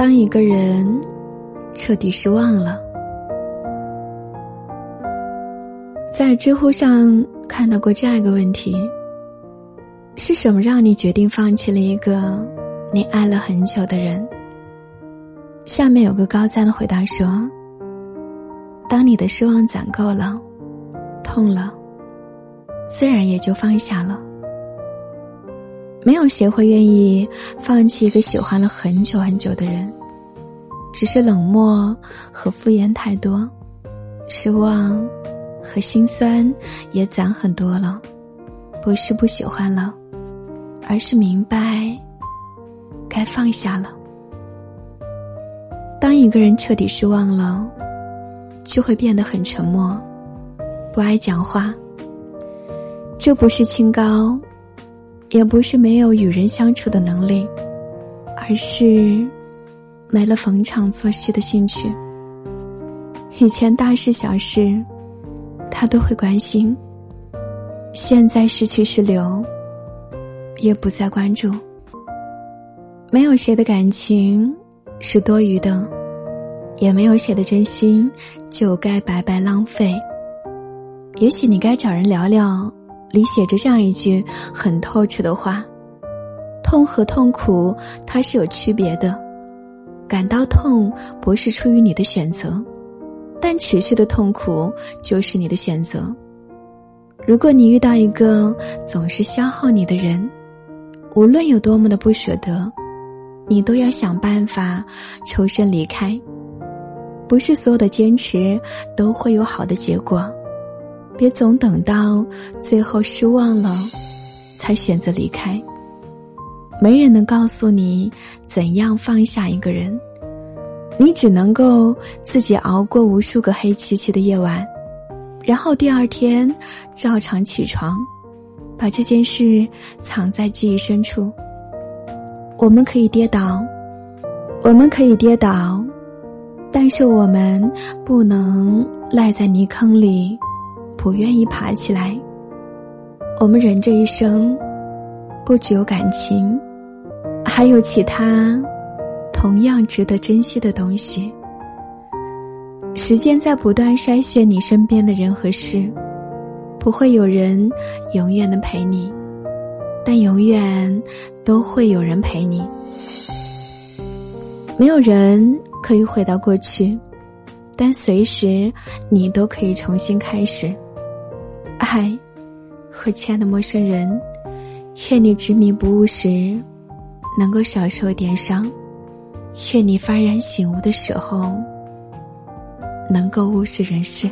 当一个人彻底失望了，在知乎上看到过这样一个问题：是什么让你决定放弃了一个你爱了很久的人？下面有个高赞的回答说：“当你的失望攒够了，痛了，自然也就放下了。没有谁会愿意放弃一个喜欢了很久很久的人，只是冷漠和敷衍太多，失望和心酸也攒很多了。不是不喜欢了，而是明白该放下了。”当一个人彻底失望了，就会变得很沉默，不爱讲话。这不是清高，也不是没有与人相处的能力，而是没了逢场作戏的兴趣。以前大事小事，他都会关心；现在是去是留，也不再关注。没有谁的感情。是多余的，也没有谁的真心就该白白浪费。也许你该找人聊聊，里写着这样一句很透彻的话：痛和痛苦它是有区别的，感到痛不是出于你的选择，但持续的痛苦就是你的选择。如果你遇到一个总是消耗你的人，无论有多么的不舍得。你都要想办法抽身离开，不是所有的坚持都会有好的结果，别总等到最后失望了，才选择离开。没人能告诉你怎样放下一个人，你只能够自己熬过无数个黑漆漆的夜晚，然后第二天照常起床，把这件事藏在记忆深处。我们可以跌倒，我们可以跌倒，但是我们不能赖在泥坑里，不愿意爬起来。我们人这一生，不只有感情，还有其他同样值得珍惜的东西。时间在不断筛选你身边的人和事，不会有人永远的陪你。但永远都会有人陪你。没有人可以回到过去，但随时你都可以重新开始。爱，和亲爱的陌生人，愿你执迷不悟时能够少受点伤，愿你幡然醒悟的时候能够物是人世。